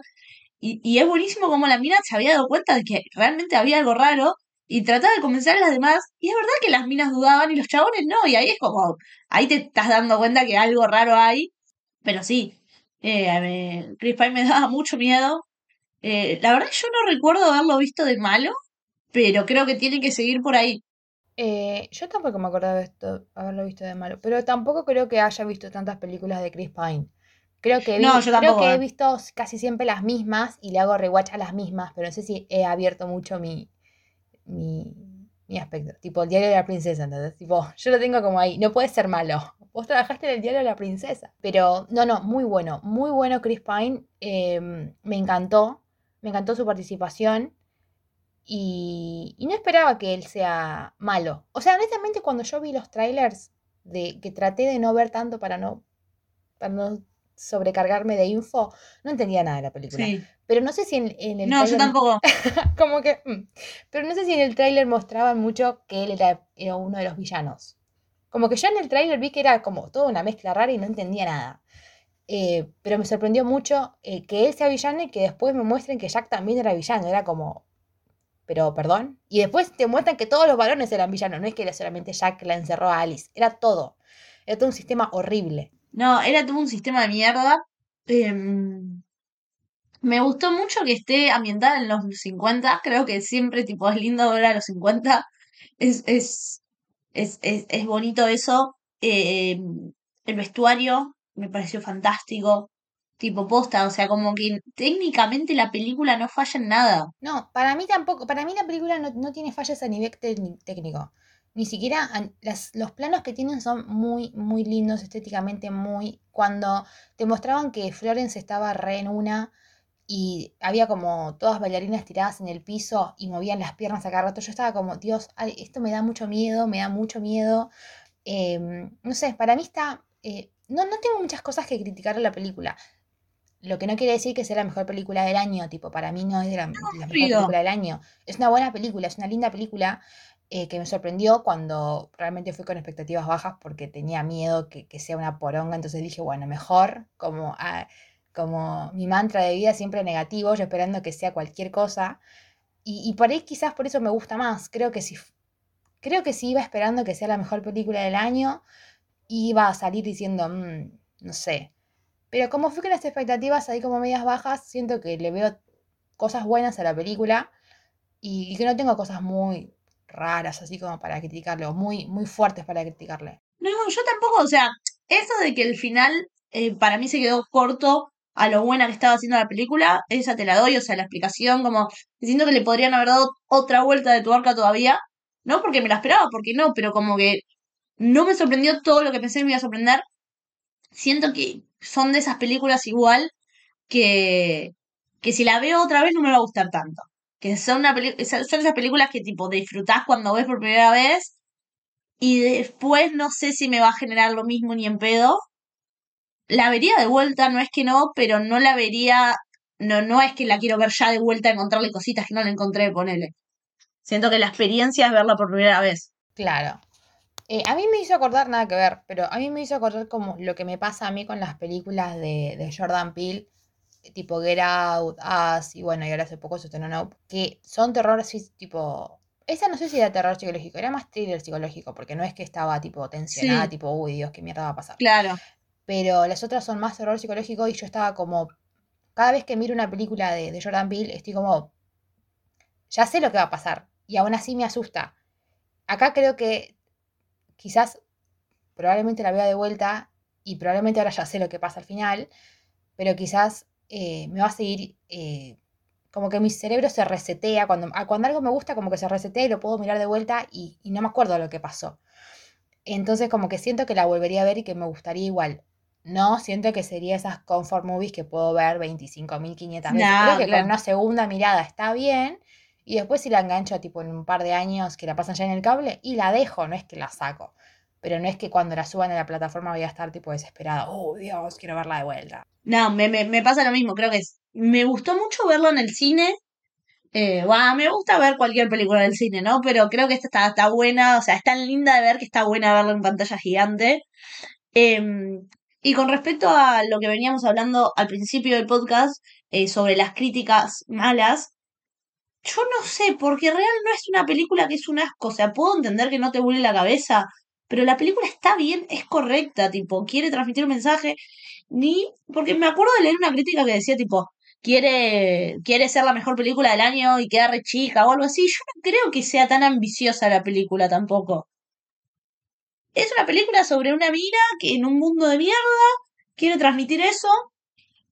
Y, y es buenísimo como la mina se había dado cuenta de que realmente había algo raro y trataba de convencer a las demás. Y es verdad que las minas dudaban y los chabones no. Y ahí es como, ahí te estás dando cuenta que algo raro hay. Pero sí, eh, Chris Pine me daba mucho miedo. Eh, la verdad yo no recuerdo haberlo visto de malo, pero creo que tiene que seguir por ahí. Eh, yo tampoco me acordaba de esto, haberlo visto de malo, pero tampoco creo que haya visto tantas películas de Chris Pine. Creo que, vi- No, yo creo tampoco, que he eh. visto casi siempre las mismas y le hago rewatch a las mismas, pero no sé si he abierto mucho mi, mi, mi aspecto. Tipo, el diario de la princesa, ¿entendés? Tipo, yo lo tengo como ahí, no puede ser malo. Vos trabajaste en el diario de la princesa. Pero, no, no, muy bueno, muy bueno Chris Pine. eh, me encantó, me encantó su participación. Y, y no esperaba que él sea malo. O sea, honestamente, cuando yo vi los trailers, de, que traté de no ver tanto para no, para no sobrecargarme de info, no entendía nada de la película. Sí. Pero no sé si en, en el No, yo tráiler- tampoco. como que. mm. Pero no sé si en el tráiler mostraban mucho que él era, era uno de los villanos. Como que yo en el tráiler vi que era como toda una mezcla rara y no entendía nada. Eh, pero me sorprendió mucho eh, que él sea villano y que después me muestren que Jack también era villano. Era como. Pero, perdón. Y después te muestran que todos los varones eran villanos. No es que era solamente Jack la encerró a Alice. Era todo. Era todo un sistema horrible. No, era todo un sistema de mierda. Em, me gustó mucho que esté ambientada en los 50. Creo que siempre, tipo, es lindo ver a los 50. Es, es, es, es, es bonito eso. Em, el vestuario me pareció fantástico. Tipo, posta, o sea, como que técnicamente la película no falla en nada. No, para mí tampoco. Para mí la película no, no tiene fallas a nivel técni- técnico. Ni siquiera las- los planos que tienen son muy, muy lindos estéticamente, muy... Cuando te mostraban que Florence estaba re en una y había como todas bailarinas tiradas en el piso y movían las piernas a cada rato, yo estaba como, Dios, ay, esto me da mucho miedo, me da mucho miedo. Em, no sé, para mí está... eh, no, no tengo muchas cosas que criticar a la película. Lo que no quiere decir que sea la mejor película del año, tipo, para mí no es de la, la mejor película del año. Es una buena película, es una linda película eh, que me sorprendió cuando realmente fui con expectativas bajas porque tenía miedo que, que sea una poronga, entonces dije, bueno, mejor, como, ah, como mi mantra de vida siempre negativo, yo esperando que sea cualquier cosa. Y, y por ahí quizás por eso me gusta más. Creo que si, creo que si iba esperando que sea la mejor película del año, iba a salir diciendo, "Mm, no sé. Pero como fui con las expectativas ahí como medias bajas, siento que le veo cosas buenas a la película y, y que no tengo cosas muy raras así como para criticarle o muy, muy fuertes para criticarle. No, yo tampoco, o sea, eso de que el final eh, para mí se quedó corto a lo buena que estaba haciendo la película, esa te la doy, o sea, la explicación, como siento que le podrían haber dado otra vuelta de tuerca todavía, no porque me la esperaba, porque no, pero como que no me sorprendió todo lo que pensé que me iba a sorprender. Siento que son de esas películas igual que, que si la veo otra vez no me va a gustar tanto. Que son, una son esas películas que tipo disfrutás cuando ves por primera vez y después no sé si me va a generar lo mismo ni en pedo. La vería de vuelta, no es que no, pero no la vería, no, no es que la quiero ver ya de vuelta, encontrarle cositas que no le encontré, ponele. Siento que la experiencia es verla por primera vez. Claro. Eh, a mí me hizo acordar, nada que ver, pero a mí me hizo acordar como lo que me pasa a mí con las películas de, de Jordan Peele, tipo Get Out, Us, y bueno, y ahora hace poco se estrenó Nope, que son terror así, tipo... Esa no sé si era terror psicológico, era más thriller psicológico, porque no es que estaba tipo tensionada, Sí. tipo, uy, Dios, qué mierda va a pasar. Claro. Pero las otras son más terror psicológico y yo estaba como... Cada vez que miro una película de, de Jordan Peele, estoy como... Ya sé lo que va a pasar, y aún así me asusta. Acá creo que quizás probablemente la vea de vuelta y probablemente ahora ya sé lo que pasa al final, pero quizás eh, me va a seguir eh, como que mi cerebro se resetea. Cuando, ah, cuando algo me gusta, como que se resetea y lo puedo mirar de vuelta y, y no me acuerdo de lo que pasó. Entonces, como que siento que la volvería a ver y que me gustaría igual. No, siento que sería esas comfort movies que puedo ver 25.500 veces. No, Creo que claro. con una segunda mirada está bien. Y después si la engancho tipo en un par de años que la pasan ya en el cable y la dejo, no es que la saco. Pero no es que cuando la suban a la plataforma voy a estar tipo desesperada. Oh, Dios, quiero verla de vuelta. No, me, me, me pasa lo mismo, creo que es. Me gustó mucho verlo en el cine. Eh, me gusta ver cualquier película del cine, ¿no? Pero creo que esta está, está buena, o sea, es tan linda de ver que está buena verla en pantalla gigante. Em, y con respecto a lo que veníamos hablando al principio del podcast eh, sobre las críticas malas, yo no sé, porque real no es una película que es un asco, o sea, puedo entender que no te vuele la cabeza, pero la película está bien, es correcta, tipo, quiere transmitir un mensaje, ni, porque me acuerdo de leer una crítica que decía, tipo, quiere, quiere ser la mejor película del año y queda re chica o algo así, yo no creo que sea tan ambiciosa la película tampoco. Es una película sobre una mina que en un mundo de mierda quiere transmitir eso,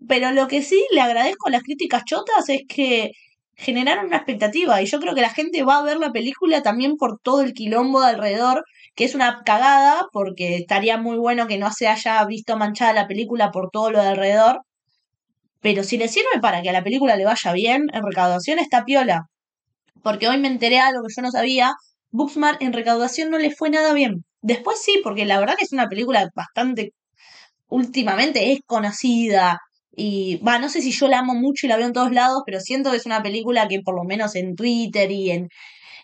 pero lo que sí le agradezco a las críticas chotas es que generaron una expectativa y yo creo que la gente va a ver la película también por todo el quilombo de alrededor, que es una cagada porque estaría muy bueno que no se haya visto manchada la película por todo lo de alrededor, pero si le sirve para que a la película le vaya bien, en recaudación está piola. Porque hoy me enteré algo que yo no sabía, Booksmart en recaudación no le fue nada bien. Después sí, porque la verdad que es una película bastante últimamente es conocida y va, no sé si yo la amo mucho y la veo en todos lados, pero siento que es una película que por lo menos en Twitter y en,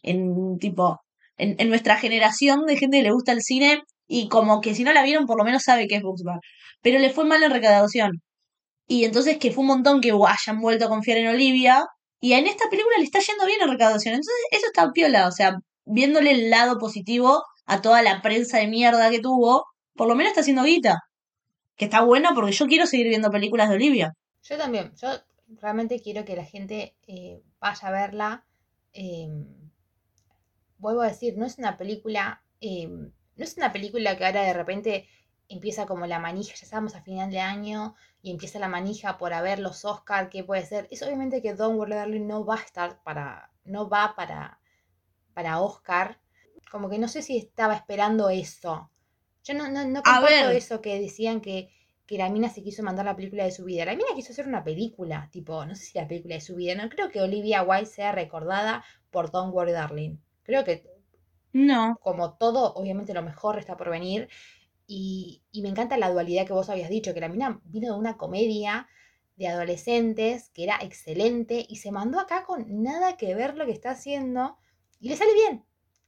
en tipo, en, nuestra generación de gente que le gusta el cine y como que si no la vieron por lo menos sabe que es Booksmart. Pero le fue mal en recaudación. Y entonces que fue un montón que hayan vuelto a confiar en Olivia. Y en esta película le está yendo bien en recaudación. Entonces eso está piola. O sea, viéndole el lado positivo a toda la prensa de mierda que tuvo, por lo menos está haciendo guita. Que está buena porque yo quiero seguir viendo películas de Olivia. Yo también, yo realmente quiero que la gente eh, vaya a verla. eh, vuelvo a decir, no es una película, eh, no es una película que ahora de repente empieza como la manija, ya estamos a final de año y empieza la manija por haber los Oscar, ¿qué puede ser? Es obviamente que Don Worry Darling no va a estar para, no va para, para Oscar. Como que no sé si estaba esperando eso. Yo no, no, no comparto eso que decían que, que la mina se quiso mandar la película de su vida. La mina quiso hacer una película, tipo, no sé si la película de su vida. No creo que Olivia Wilde sea recordada por Don't Worry Darling. Creo que No. como todo, obviamente lo mejor está por venir. Y, y me encanta la dualidad que vos habías dicho, que la mina vino de una comedia de adolescentes que era excelente y se mandó acá con nada que ver lo que está haciendo y le sale bien.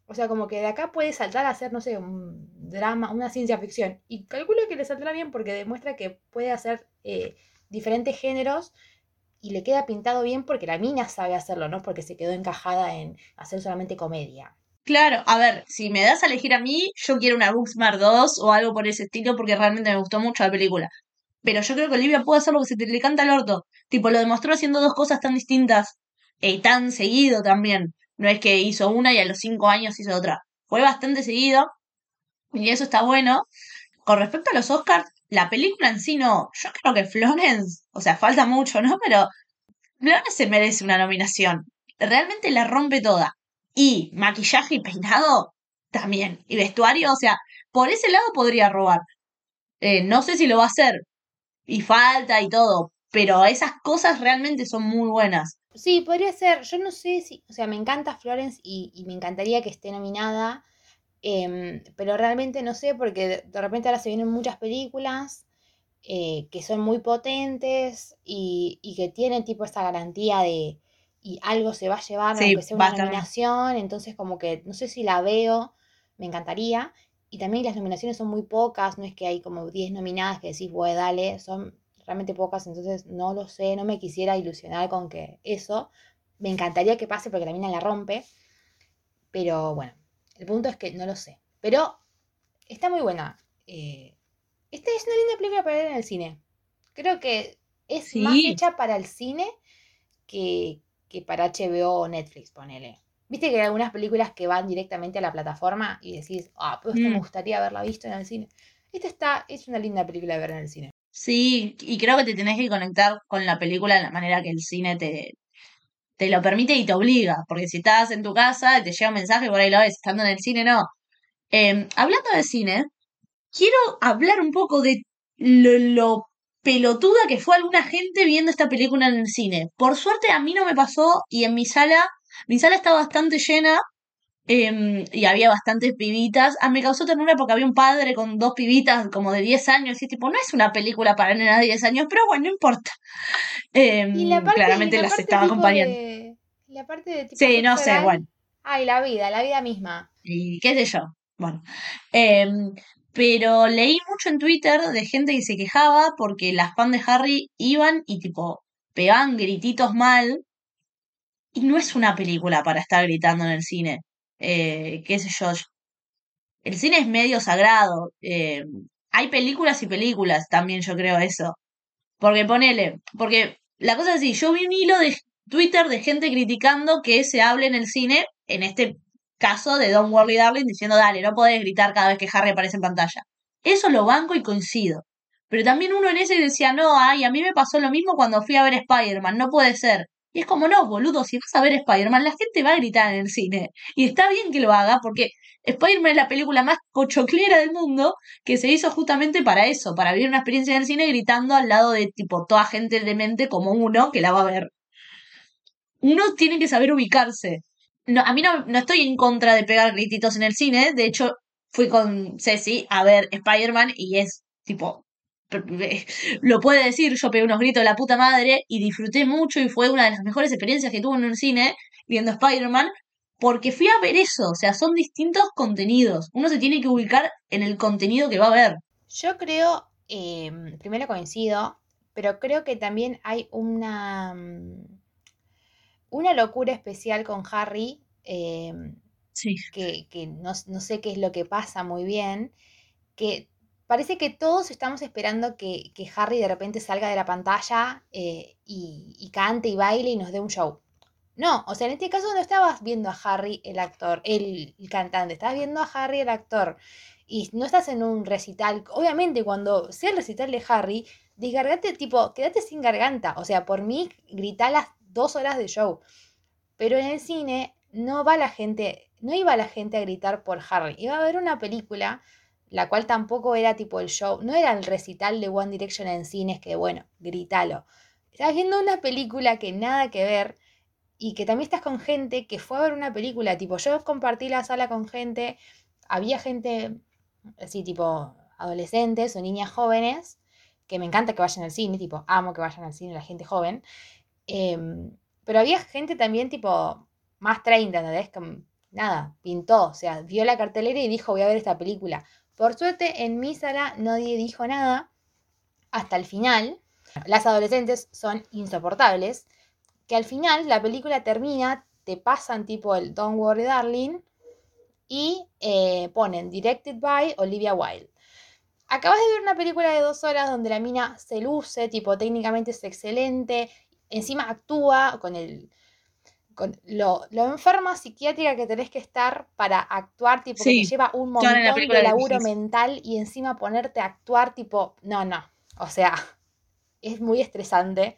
O sea, como que de acá puede saltar a hacer, no sé, un drama, una ciencia ficción. Y calculo que le saldrá bien porque demuestra que puede hacer eh, diferentes géneros y le queda pintado bien porque la mina sabe hacerlo, no porque se quedó encajada en hacer solamente comedia. Claro, a ver, si me das a elegir a mí, yo quiero una Booksmart 2 o algo por ese estilo porque realmente me gustó mucho la película. Pero yo creo que Olivia puede hacer lo que se te le canta al orto. Tipo, lo demostró haciendo dos cosas tan distintas y tan seguido también. No es que hizo una y a los cinco años hizo otra. Fue bastante seguido y eso está bueno. Con respecto a los Oscars, la película en sí no. Yo creo que Florence, o sea, falta mucho, ¿no? Pero Florence se merece una nominación. Realmente la rompe toda. Y maquillaje y peinado también. Y vestuario, o sea, por ese lado podría robar. Eh, no sé si lo va a hacer. Y falta y todo. Pero esas cosas realmente son muy buenas. Sí, podría ser. Yo no sé si. O sea, me encanta Florence y, y me encantaría que esté nominada. Em, pero realmente no sé, porque de, repente ahora se vienen muchas películas eh, que son muy potentes y, y que tienen tipo esta garantía de. Y algo se va a llevar, Sí, aunque sea una nominación. Entonces, como que no sé si la veo. Me encantaría. Y también las nominaciones son muy pocas. No es que hay como 10 nominadas que decís, bueno, dale. Son realmente pocas, entonces no lo sé, no me quisiera ilusionar con que eso. Me encantaría que pase porque la mina la rompe. Pero bueno, el punto es que no lo sé. Pero está muy buena. Eh, esta es una linda película para ver en el cine. Creo que es más hecha para el cine que, que para HBO o Netflix, ponele. Viste que hay algunas películas que van directamente a la plataforma y decís, ah, pues esta me Mm. gustaría haberla visto en el cine. Esta está, es una linda película de ver en el cine. Sí, y creo que te tenés que conectar con la película de la manera que el cine te, te lo permite y te obliga, porque si estás en tu casa, te llega un mensaje y por ahí lo ves, estando en el cine, no. Eh, hablando de cine, quiero hablar un poco de lo pelotuda que fue alguna gente viendo esta película en el cine. Por suerte a mí no me pasó y en mi sala, mi sala está bastante llena em, y había bastantes pibitas. Ah, me causó ternura porque había un padre con dos pibitas como de 10 años y tipo, no es una película para nenas de 10 años, pero bueno, no importa. Em, Y la parte, claramente y la las parte estaba acompañando. de- la parte de tipo Sí, no sé, bueno. Ay, la vida, la vida misma. y qué sé yo. Bueno, em, pero leí mucho en Twitter de gente que se quejaba porque las fans de Harry iban y tipo pegaban grititos mal y no es una película para estar gritando en el cine. Eh, qué yo. El cine es medio sagrado. eh, hay películas y películas también, yo creo eso. Porque ponele, porque la cosa es así, yo vi un hilo de Twitter de gente criticando que se hable en el cine, en este caso de Don't Worry Darling, diciendo, dale, no podés gritar cada vez que Harry aparece en pantalla. Eso lo banco y coincido. Pero también uno en ese decía, no, ay, a mí me pasó lo mismo cuando fui a ver Spider-Man, no puede ser. Y es como, no, boludo, si vas a ver Spider-Man, la gente va a gritar en el cine. Y está bien que lo haga, porque Spider-Man es la película más pochoclera del mundo, que se hizo justamente para eso, para vivir una experiencia en el cine gritando al lado de tipo toda gente demente como uno que la va a ver. Uno tiene que saber ubicarse. No, a mí no, no estoy en contra de pegar grititos en el cine, de hecho fui con Ceci a ver Spider-Man y es tipo, lo puede decir, yo pegué unos gritos de la puta madre y disfruté mucho y fue una de las mejores experiencias que tuve en un cine viendo Spider-Man, porque fui a ver eso, o sea, son distintos contenidos. Uno se tiene que ubicar en el contenido que va a ver. Yo creo, eh, primero coincido, pero creo que también hay una, mm, una locura especial con Harry, eh, Sí. que, que no, no sé qué es lo que pasa muy bien, que parece que todos estamos esperando que, que Harry de repente salga de la pantalla eh, y, cante y baile y nos dé un show. No, o sea, en este caso no estabas viendo a Harry el actor, el, el cantante, estabas viendo a Harry el actor. Y no estás en un recital. Obviamente, cuando sea el recital de Harry, desgargate, tipo, quédate sin garganta. O sea, por mí, grita las dos horas de show. Pero en el cine no va la gente, no iba la gente a gritar por Harry. Iba a ver una película, la cual tampoco era tipo el show, no era el recital de One Direction en cines, que bueno, grítalo. Estás viendo una película que nada que ver y que también estás con gente que fue a ver una película. Tipo, yo compartí la sala con gente, había gente así, tipo, adolescentes o niñas jóvenes, que me encanta que vayan al cine, tipo, amo que vayan al cine la gente joven. Em, pero había gente también, tipo, más 30, ¿entendés? Que, nada, pintó, o sea, vio la cartelera y dijo, voy a ver esta película. Por suerte, en mi sala nadie dijo nada hasta el final. Las adolescentes son insoportables, que al final la película termina, te pasan tipo el Don't Worry Darling y eh, ponen Directed by Olivia Wilde. Acabas de ver una película de dos horas donde la mina se luce, tipo técnicamente es excelente, encima actúa con el con lo, lo enferma psiquiátrica que tenés que estar para actuar, tipo que te lleva un la montón de laburo mental y encima ponerte a actuar, tipo, no, no, o sea, es muy estresante.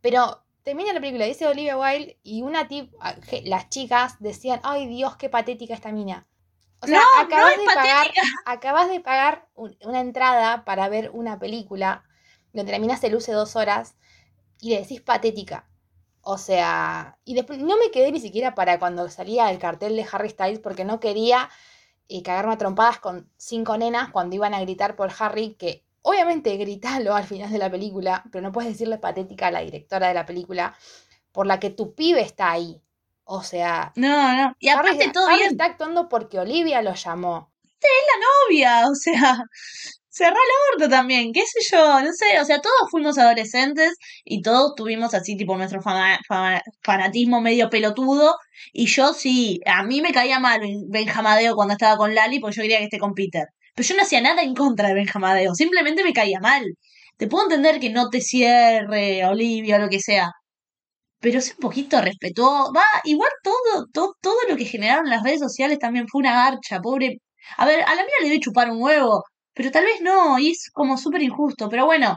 Pero termina la película, dice Olivia Wilde y una tip, a- je- las chicas decían, ay Dios, qué patética esta mina. O sea, No, acabas de pagar, acabas de pagar un- una entrada para ver una película donde la mina se luce dos horas y le decís patética. O sea, y después no me quedé ni siquiera para cuando salía el cartel de Harry Styles porque no quería eh, cagarme a trompadas con cinco nenas cuando iban a gritar por Harry, que obviamente gritalo al final de la película, pero no puedes decirle patética a la directora de la película por la que tu pibe está ahí. O sea, No, no. Y Harry, aparte todo Harry bien. está actuando porque Olivia lo llamó. novia, o sea, cerrá el orto también, qué sé yo, no sé, o sea, todos fuimos adolescentes y todos tuvimos así tipo nuestro fanatismo medio pelotudo y yo sí, a mí me caía mal Ben- Benjamadeo cuando estaba con Lali porque yo quería que esté con Peter, pero yo no hacía nada en contra de Benjamadeo, simplemente me caía mal. Te puedo entender que no te cierre Olivia o lo que sea, pero es un poquito respetuoso. Va, igual todo, todo, todo lo que generaron las redes sociales también fue una garcha, pobre. A ver, a la mía le debe chupar un huevo, pero tal vez no, y es como súper injusto, pero bueno,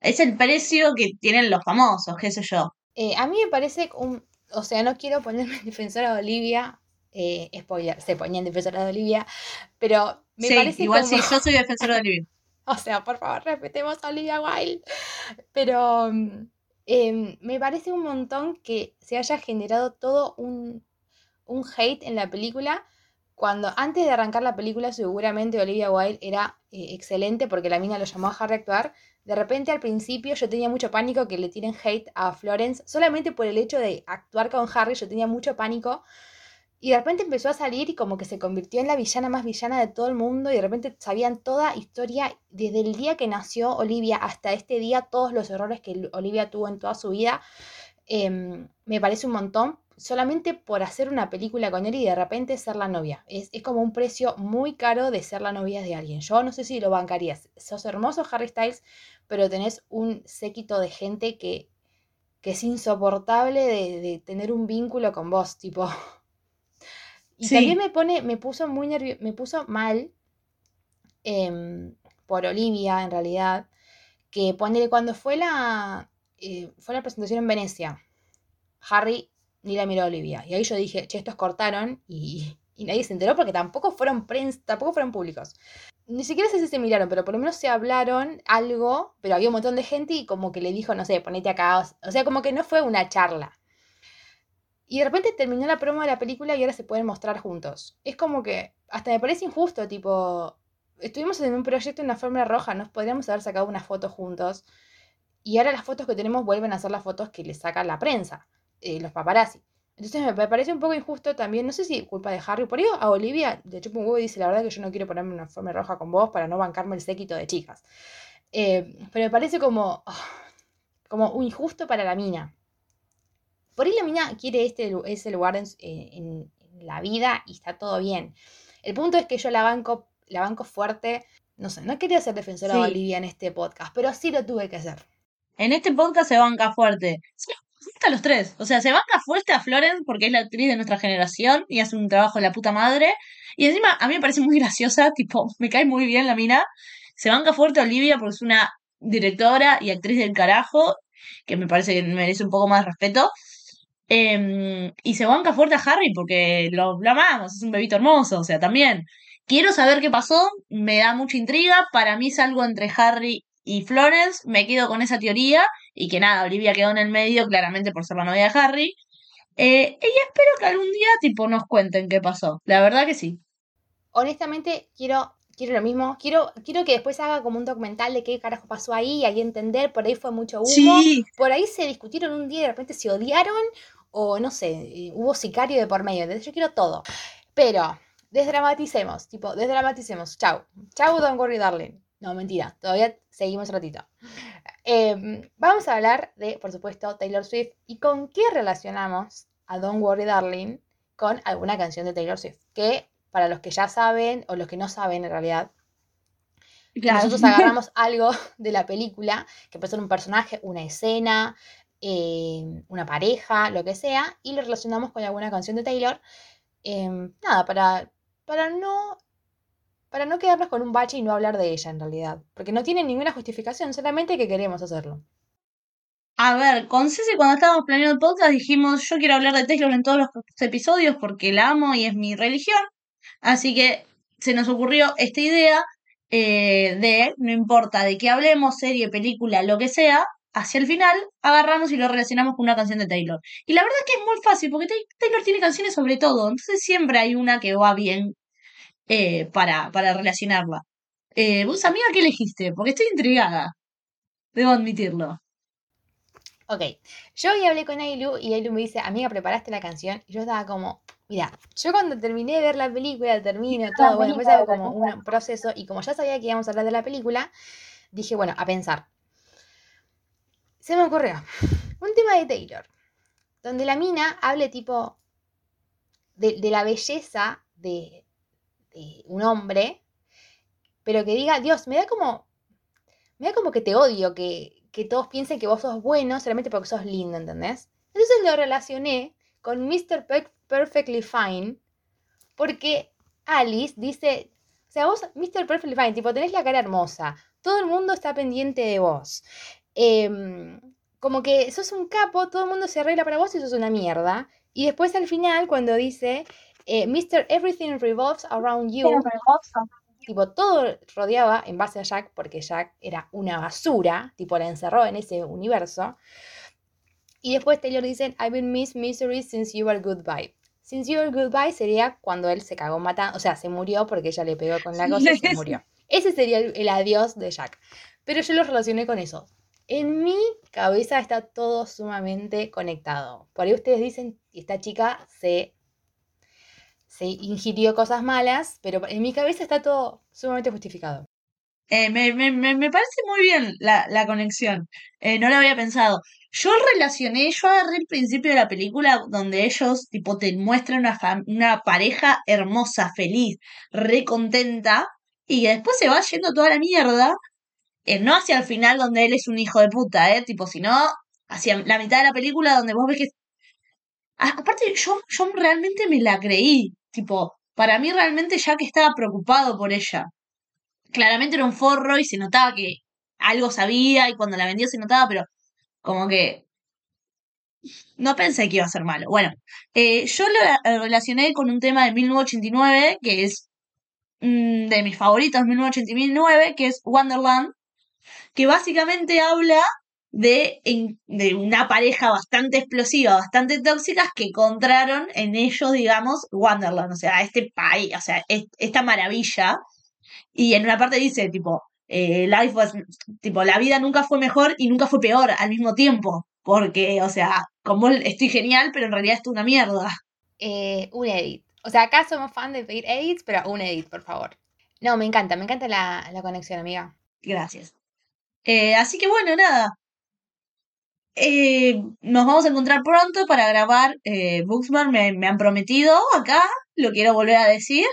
es el precio que tienen los famosos, qué sé yo. Eh, a mí me parece un. O sea, no quiero ponerme en defensora de Olivia. Eh, spoiler, se ponía en defensora de Olivia. Pero me sí, parece igual como- sí, yo soy defensora de Olivia. O sea, por favor, respetemos a Olivia Wilde. Pero mm, em, me parece un montón que se haya generado todo un, un hate en la película. Cuando antes de arrancar la película, seguramente Olivia Wilde era eh, excelente porque la mina lo llamó a Harry a actuar. De repente, al principio, yo tenía mucho pánico que le tiren hate a Florence solamente por el hecho de actuar con Harry. Yo tenía mucho pánico. Y de repente empezó a salir y como que se convirtió en la villana más villana de todo el mundo y de repente sabían toda historia desde el día que nació Olivia hasta este día, todos los errores que Olivia tuvo en toda su vida. Em, me parece un montón solamente por hacer una película con él y de repente ser la novia. Es, es como un precio muy caro de ser la novia de alguien. Yo no sé si lo bancarías. Sos hermoso Harry Styles, pero tenés un séquito de gente que, que es insoportable de, de tener un vínculo con vos, tipo... Y Sí. también me pone, me puso muy nervio, me puso mal em, por Olivia, en realidad, que ponele cuando fue la, eh, fue la presentación en Venecia, Harry ni la miró Olivia. Y ahí yo dije, che, estos cortaron y, nadie se enteró porque tampoco fueron prensa, tampoco fueron públicos. Ni siquiera sé si se miraron, pero por lo menos se hablaron algo, pero había un montón de gente y como que le dijo, no sé, ponete acá. O- sea, como que no fue una charla. Y de repente terminó la promo de la película y ahora se pueden mostrar juntos. Es como que hasta me parece injusto, tipo, estuvimos en un proyecto en la fórmula roja, nos podríamos haber sacado una foto juntos. Y ahora las fotos que tenemos vuelven a ser las fotos que le saca la prensa, eh, los paparazzi. Entonces me pa- parece un poco injusto también, no sé si culpa de Harry, por ello a Olivia de chupa un huevo y dice la verdad que yo no quiero ponerme una forma roja con vos para no bancarme el séquito de chicas. Eh, pero me parece como, ah, como injusto para la mina. Por ahí la mina quiere este, ese lugar en, eh, en- en la vida y está todo bien. El punto es que yo la banco, la banco fuerte. No sé, no quería ser defensora de. Olivia en este podcast, pero sí lo tuve que hacer. En este podcast se banca fuerte. Se banca a los tres. O sea, se banca fuerte a Florence porque es la actriz de nuestra generación y hace un trabajo de la puta madre. Y encima a mí me parece muy graciosa, tipo, me cae muy bien la mina. Se banca fuerte a Olivia porque es una directora y actriz del carajo, que me parece que merece un poco más respeto. Em, y se banca fuerte a Harry porque lo, lo amamos, es un bebito hermoso, o sea, también. Quiero saber qué pasó, me da mucha intriga. Para mí es algo entre Harry y Florence. Me quedo con esa teoría. Y que nada, Olivia quedó en el medio, claramente por ser la novia de Harry. Eh, y espero que algún día, tipo, nos cuenten qué pasó. La verdad que sí. Honestamente, quiero, quiero lo mismo. Quiero, quiero que después haga como un documental de qué carajo pasó ahí, ahí entender, por ahí fue mucho humo. Por ahí se discutieron un día y de repente se odiaron. O no sé, eh, hubo sicario de por medio. Yo quiero todo. Pero, desdramaticemos. Tipo, desdramaticemos. Chau. Chau, don't worry, darling. No, mentira. Todavía seguimos un ratito. Em, vamos a hablar de, por supuesto, Taylor Swift. ¿Y con qué relacionamos a Don't Worry Darling con alguna canción de Taylor Swift? Que para los que ya saben, o los que no saben en realidad, nosotros agarramos algo de la película, que puede ser un personaje, una escena, eh, una pareja, lo que sea, y lo relacionamos con alguna canción de Taylor. Em, nada, para, para no. Para no quedarnos con un bache y no hablar de ella en realidad. Porque no tiene ninguna justificación, solamente que queremos hacerlo. A ver, con Ceci cuando estábamos planeando el podcast dijimos, yo quiero hablar de Taylor en todos los episodios porque la amo y es mi religión. Así que se nos ocurrió esta idea eh, de, no importa de qué hablemos, serie, película, lo que sea, hacia el final agarramos y lo relacionamos con una canción de Taylor. Y la verdad es que es muy fácil porque Ta- Taylor tiene canciones sobre todo, entonces siempre hay una que va bien eh, para, para relacionarla. Eh, ¿Vos, amiga, qué elegiste? Porque estoy intrigada. Debo admitirlo. Ok, yo hoy hablé con Ailu y Ailu me dice, amiga, ¿preparaste la canción? Y yo estaba como, mira, yo cuando terminé de ver la película, termino todo, bueno, después hago como un proceso y como ya sabía que íbamos a hablar de la película, dije, bueno, a pensar. Se me ocurrió un tema de Taylor, donde la mina hable tipo de, de la belleza de, de un hombre, pero que diga, Dios, me da como, me da como que te odio, que, que todos piensen que vos sos bueno solamente porque sos lindo, ¿entendés? Entonces lo relacioné con Mr. Per- Perfectly Fine, porque Alice dice, o sea, vos, Mr. Perfectly Fine, tipo, tenés la cara hermosa, todo el mundo está pendiente de vos. Em, como que sos un capo, todo el mundo se arregla para vos y sos una mierda. Y después al final, cuando dice, eh, Mr. Everything revolves around you, tipo, todo rodeaba en base a Jack, porque Jack era una basura, tipo, la encerró en ese universo. Y después Taylor dice, I've been miss misery since you were goodbye. Since you were goodbye sería cuando él se cagó matando, o sea, se murió porque ella le pegó con la cosa y se murió. Ese sería el, el adiós de Jack. Pero yo lo relacioné con eso. En mi cabeza está todo sumamente conectado. Por ahí ustedes dicen, esta chica se, se ingirió cosas malas, pero en mi cabeza está todo sumamente justificado. Eh, me, me, me, parece muy bien la, la conexión. Eh, no lo había pensado. Yo relacioné, yo agarré el principio de la película donde ellos, tipo, te muestran una, una pareja hermosa, feliz, re contenta, y después se va yendo toda la mierda, eh, no hacia el final donde él es un hijo de puta, eh, tipo, sino hacia la mitad de la película donde vos ves que... Aparte, yo, yo realmente me la creí, tipo, para mí realmente Jack estaba preocupado por ella claramente era un forro y se notaba que algo sabía y cuando la vendió se notaba, pero como que no pensé que iba a ser malo. Bueno, eh, yo lo relacioné con un tema de 1989, que es mm, de mis favoritos, 1989, que es Wonderland, que básicamente habla de, de una pareja bastante explosiva, bastante tóxicas que encontraron en ellos, digamos, Wonderland, o sea, este país, o sea, es- esta maravilla. Y en una parte dice, tipo, eh, life was, tipo, la vida nunca fue mejor y nunca fue peor al mismo tiempo. Porque, o sea, como estoy genial, pero en realidad esto es una mierda. Eh, un edit. O sea, acá somos fan de pedir edits, pero un edit, por favor. No, me encanta, me encanta la, la conexión, amiga. Gracias. Eh, así que bueno, nada. Eh, nos vamos a encontrar pronto para grabar eh. Me, me han prometido acá, lo quiero volver a decir.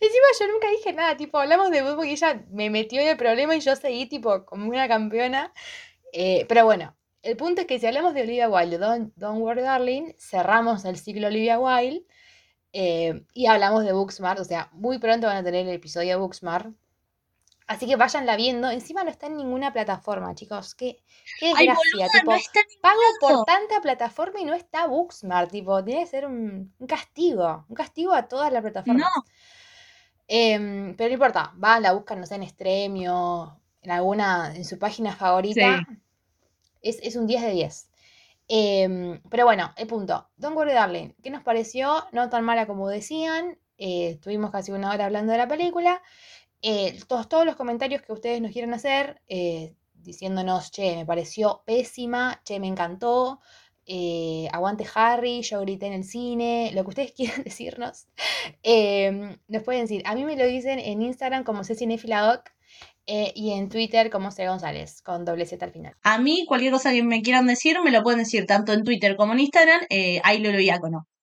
Encima yo nunca dije nada, tipo, hablamos de fútbol y ella me metió en el problema y yo seguí, tipo, como una campeona. Eh, pero bueno, el punto es que si hablamos de Olivia Wilde, de Don't, Don't Worry Darling, cerramos el ciclo Olivia Wilde eh, y hablamos de Booksmart, o sea, muy pronto van a tener el episodio de Booksmart. Así que váyanla viendo. Encima no está en ninguna plataforma, chicos. Qué, qué Ay, desgracia. boluda, tipo, no está en pago por tanta plataforma y no está Booksmart. Tipo, tiene que ser un, un castigo. Un castigo a todas las plataformas. No. Em, pero no importa, van, la buscan, no sé, en Stremio, en alguna, en su página favorita. Es, es un 10 de 10. Em, pero bueno, el punto. Don't Worry Darling, ¿qué nos pareció? No tan mala como decían. eh, estuvimos casi una hora hablando de la película. Eh, todos, todos los comentarios que ustedes nos quieran hacer, eh, diciéndonos, che, me pareció pésima, che, me encantó, eh, aguante Harry, yo grité en el cine, lo que ustedes quieran decirnos, eh, nos pueden decir. A mí me lo dicen en Instagram como Cecinefiladoc eh, y en Twitter como C. González, con doble Z al final. A mí, cualquier cosa que me quieran decir, me lo pueden decir tanto en Twitter como en Instagram, eh, ahí lo Diácono. Y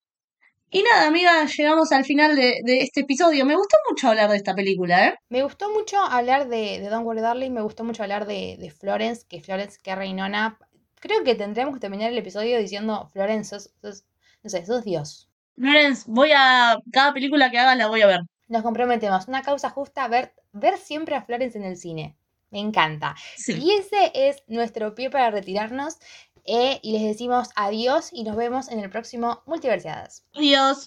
nada, amiga, llegamos al final de, de este episodio. Me gustó mucho hablar de esta película, ¿eh? Me gustó mucho hablar de, de Don't Worry Darling, me gustó mucho hablar de, de Florence, que Florence, que reinona. Creo que tendremos que terminar el episodio diciendo, Florence, sos, sos- no sé, sos Dios. Lorenz, voy a. Cada película que hagas la voy a ver. Nos comprometemos, una causa justa, ver, ver siempre a Florence en el cine. Me encanta. Sí. Y ese es nuestro pie para retirarnos. Eh, y les decimos adiós y nos vemos en el próximo Multiversidades. Adiós.